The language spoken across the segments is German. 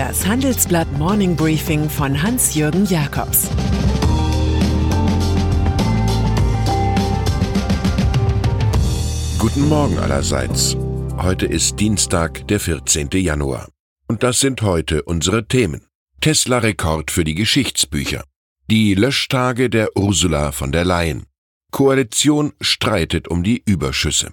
Das Handelsblatt Morning Briefing von Hans-Jürgen Jakobs Guten Morgen allerseits. Heute ist Dienstag, der 14. Januar. Und das sind heute unsere Themen. Tesla-Rekord für die Geschichtsbücher. Die Löschtage der Ursula von der Leyen. Koalition streitet um die Überschüsse.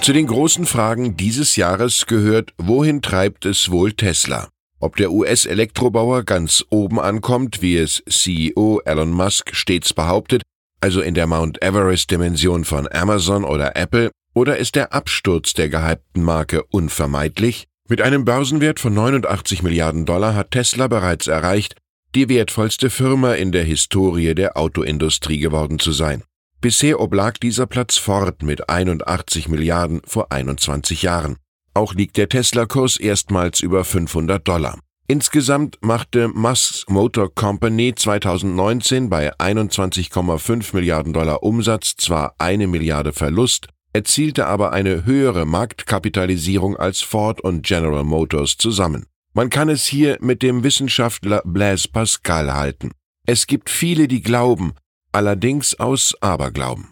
Zu den großen Fragen dieses Jahres gehört, wohin treibt es wohl Tesla? Ob der US-Elektrobauer ganz oben ankommt, wie es CEO Elon Musk stets behauptet, also in der Mount Everest-Dimension von Amazon oder Apple, oder ist der Absturz der gehypten Marke unvermeidlich? Mit einem Börsenwert von 89 Milliarden Dollar hat Tesla bereits erreicht, die wertvollste Firma in der Historie der Autoindustrie geworden zu sein. Bisher oblag dieser Platz Ford mit 81 Milliarden vor 21 Jahren. Auch liegt der Tesla-Kurs erstmals über 500 Dollar. Insgesamt machte Musks Motor Company 2019 bei 21,5 Milliarden Dollar Umsatz zwar eine Milliarde Verlust, erzielte aber eine höhere Marktkapitalisierung als Ford und General Motors zusammen. Man kann es hier mit dem Wissenschaftler Blaise Pascal halten. Es gibt viele, die glauben, allerdings aus Aberglauben.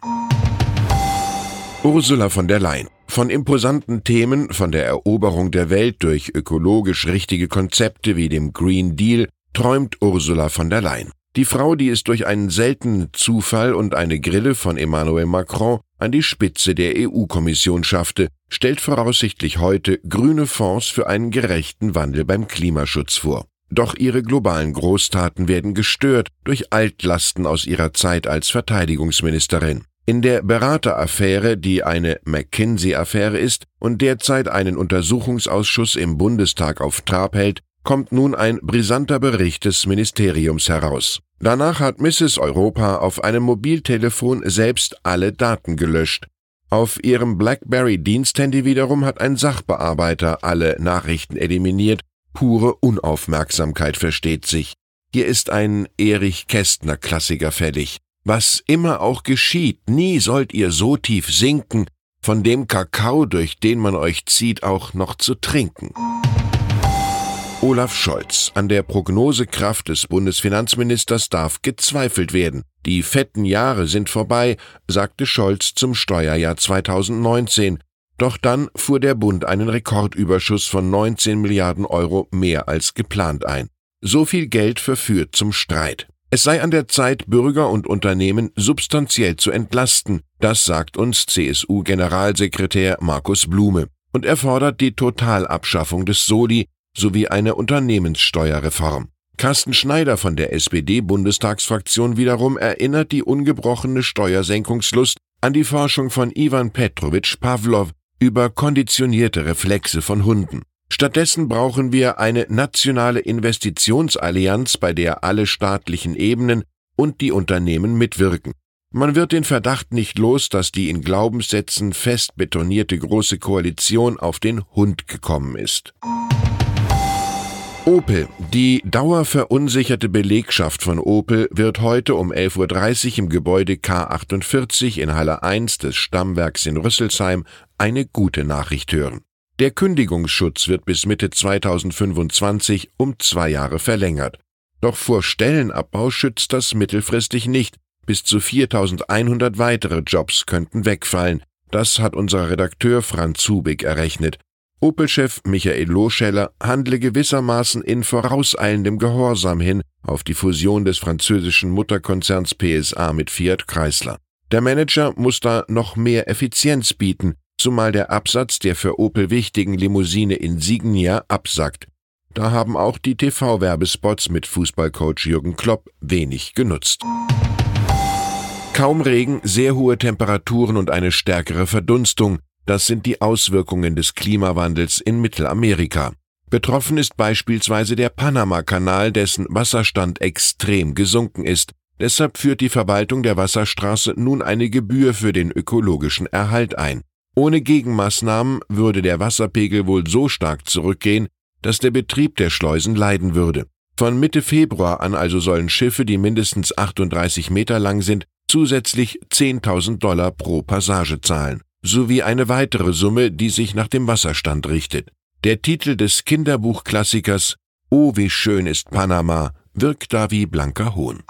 Ursula von der Leyen. Von imposanten Themen, von der Eroberung der Welt durch ökologisch richtige Konzepte wie dem Green Deal, träumt Ursula von der Leyen. Die Frau, die es durch einen seltenen Zufall und eine Grille von Emmanuel Macron an die Spitze der EU-Kommission schaffte, stellt voraussichtlich heute grüne Fonds für einen gerechten Wandel beim Klimaschutz vor. Doch ihre globalen Großtaten werden gestört durch Altlasten aus ihrer Zeit als Verteidigungsministerin. In der Berateraffäre, die eine McKinsey-Affäre ist und derzeit einen Untersuchungsausschuss im Bundestag auf Trab hält, kommt nun ein brisanter Bericht des Ministeriums heraus. Danach hat Mrs. Europa auf einem Mobiltelefon selbst alle Daten gelöscht. Auf ihrem BlackBerry-Diensthandy wiederum hat ein Sachbearbeiter alle Nachrichten eliminiert Pure Unaufmerksamkeit versteht sich. Hier ist ein Erich Kästner Klassiker fällig. Was immer auch geschieht, nie sollt ihr so tief sinken, von dem Kakao, durch den man euch zieht, auch noch zu trinken. Olaf Scholz. An der Prognosekraft des Bundesfinanzministers darf gezweifelt werden. Die fetten Jahre sind vorbei, sagte Scholz zum Steuerjahr 2019. Doch dann fuhr der Bund einen Rekordüberschuss von 19 Milliarden Euro mehr als geplant ein. So viel Geld verführt zum Streit. Es sei an der Zeit, Bürger und Unternehmen substanziell zu entlasten, das sagt uns CSU-Generalsekretär Markus Blume. Und er fordert die Totalabschaffung des Soli sowie eine Unternehmenssteuerreform. Carsten Schneider von der SPD-Bundestagsfraktion wiederum erinnert die ungebrochene Steuersenkungslust an die Forschung von Ivan Petrovich Pavlov, über konditionierte Reflexe von Hunden. Stattdessen brauchen wir eine nationale Investitionsallianz, bei der alle staatlichen Ebenen und die Unternehmen mitwirken. Man wird den Verdacht nicht los, dass die in Glaubenssätzen fest betonierte Große Koalition auf den Hund gekommen ist. Opel. Die dauerverunsicherte Belegschaft von Opel wird heute um 11.30 Uhr im Gebäude K48 in Halle 1 des Stammwerks in Rüsselsheim eine gute Nachricht hören. Der Kündigungsschutz wird bis Mitte 2025 um zwei Jahre verlängert. Doch vor Stellenabbau schützt das mittelfristig nicht. Bis zu 4100 weitere Jobs könnten wegfallen. Das hat unser Redakteur Franz Zubig errechnet. Opel-Chef Michael Loscheller handle gewissermaßen in vorauseilendem Gehorsam hin auf die Fusion des französischen Mutterkonzerns PSA mit Fiat Chrysler. Der Manager muss da noch mehr Effizienz bieten, zumal der Absatz der für Opel wichtigen Limousine Insignia absackt. Da haben auch die TV-Werbespots mit Fußballcoach Jürgen Klopp wenig genutzt. Kaum Regen, sehr hohe Temperaturen und eine stärkere Verdunstung, das sind die Auswirkungen des Klimawandels in Mittelamerika. Betroffen ist beispielsweise der Panama-Kanal, dessen Wasserstand extrem gesunken ist. Deshalb führt die Verwaltung der Wasserstraße nun eine Gebühr für den ökologischen Erhalt ein. Ohne Gegenmaßnahmen würde der Wasserpegel wohl so stark zurückgehen, dass der Betrieb der Schleusen leiden würde. Von Mitte Februar an also sollen Schiffe, die mindestens 38 Meter lang sind, zusätzlich 10.000 Dollar pro Passage zahlen sowie eine weitere Summe, die sich nach dem Wasserstand richtet. Der Titel des Kinderbuchklassikers Oh, wie schön ist Panama wirkt da wie blanker Hohn.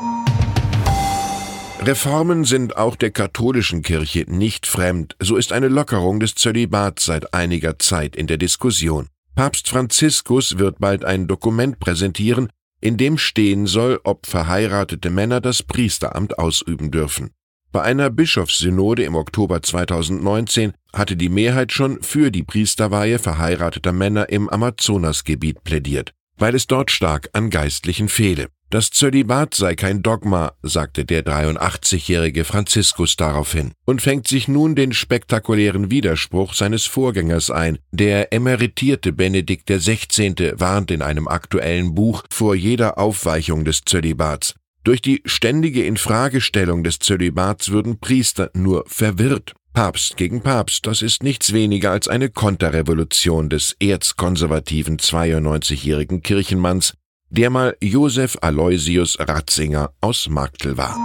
Reformen sind auch der katholischen Kirche nicht fremd, so ist eine Lockerung des Zölibats seit einiger Zeit in der Diskussion. Papst Franziskus wird bald ein Dokument präsentieren, in dem stehen soll, ob verheiratete Männer das Priesteramt ausüben dürfen. Bei einer Bischofssynode im Oktober 2019 hatte die Mehrheit schon für die Priesterweihe verheirateter Männer im Amazonasgebiet plädiert, weil es dort stark an Geistlichen fehle. Das Zölibat sei kein Dogma, sagte der 83-jährige Franziskus daraufhin und fängt sich nun den spektakulären Widerspruch seines Vorgängers ein. Der emeritierte Benedikt XVI. warnt in einem aktuellen Buch vor jeder Aufweichung des Zölibats. Durch die ständige Infragestellung des Zölibats würden Priester nur verwirrt. Papst gegen Papst, das ist nichts weniger als eine Konterrevolution des erzkonservativen 92-jährigen Kirchenmanns, der mal Josef Aloysius Ratzinger aus Marktl war.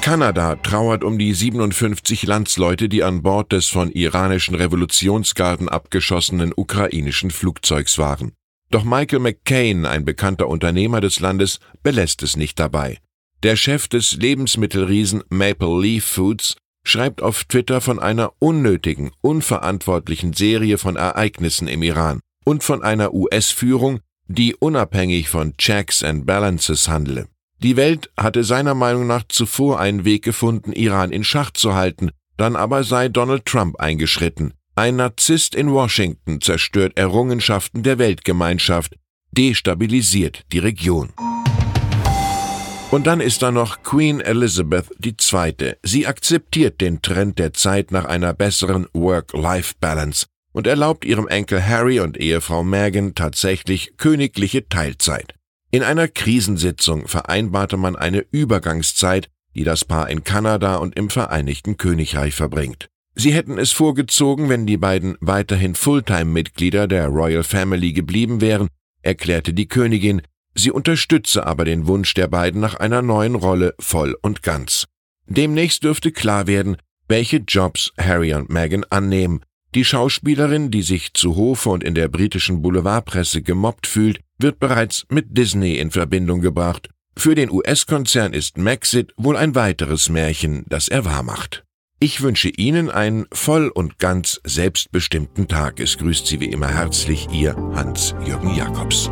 Kanada trauert um die 57 Landsleute, die an Bord des von iranischen Revolutionsgarden abgeschossenen ukrainischen Flugzeugs waren. Doch Michael McCain, ein bekannter Unternehmer des Landes, belässt es nicht dabei. Der Chef des Lebensmittelriesen Maple Leaf Foods schreibt auf Twitter von einer unnötigen, unverantwortlichen Serie von Ereignissen im Iran und von einer US-Führung, die unabhängig von Checks and Balances handle. Die Welt hatte seiner Meinung nach zuvor einen Weg gefunden, Iran in Schach zu halten, dann aber sei Donald Trump eingeschritten. Ein Narzisst in Washington zerstört Errungenschaften der Weltgemeinschaft, destabilisiert die Region. Und dann ist da noch Queen Elizabeth II. Sie akzeptiert den Trend der Zeit nach einer besseren Work-Life-Balance und erlaubt ihrem Enkel Harry und Ehefrau Meghan tatsächlich königliche Teilzeit. In einer Krisensitzung vereinbarte man eine Übergangszeit, die das Paar in Kanada und im Vereinigten Königreich verbringt. Sie hätten es vorgezogen, wenn die beiden weiterhin Fulltime-Mitglieder der Royal Family geblieben wären, erklärte die Königin, sie unterstütze aber den Wunsch der beiden nach einer neuen Rolle voll und ganz. Demnächst dürfte klar werden, welche Jobs Harry und Meghan annehmen die Schauspielerin, die sich zu Hofe und in der britischen Boulevardpresse gemobbt fühlt, wird bereits mit Disney in Verbindung gebracht. Für den US-Konzern ist Maxit wohl ein weiteres Märchen, das er wahrmacht. Ich wünsche Ihnen einen voll und ganz selbstbestimmten Tag. Es grüßt Sie wie immer herzlich Ihr Hans-Jürgen Jakobs.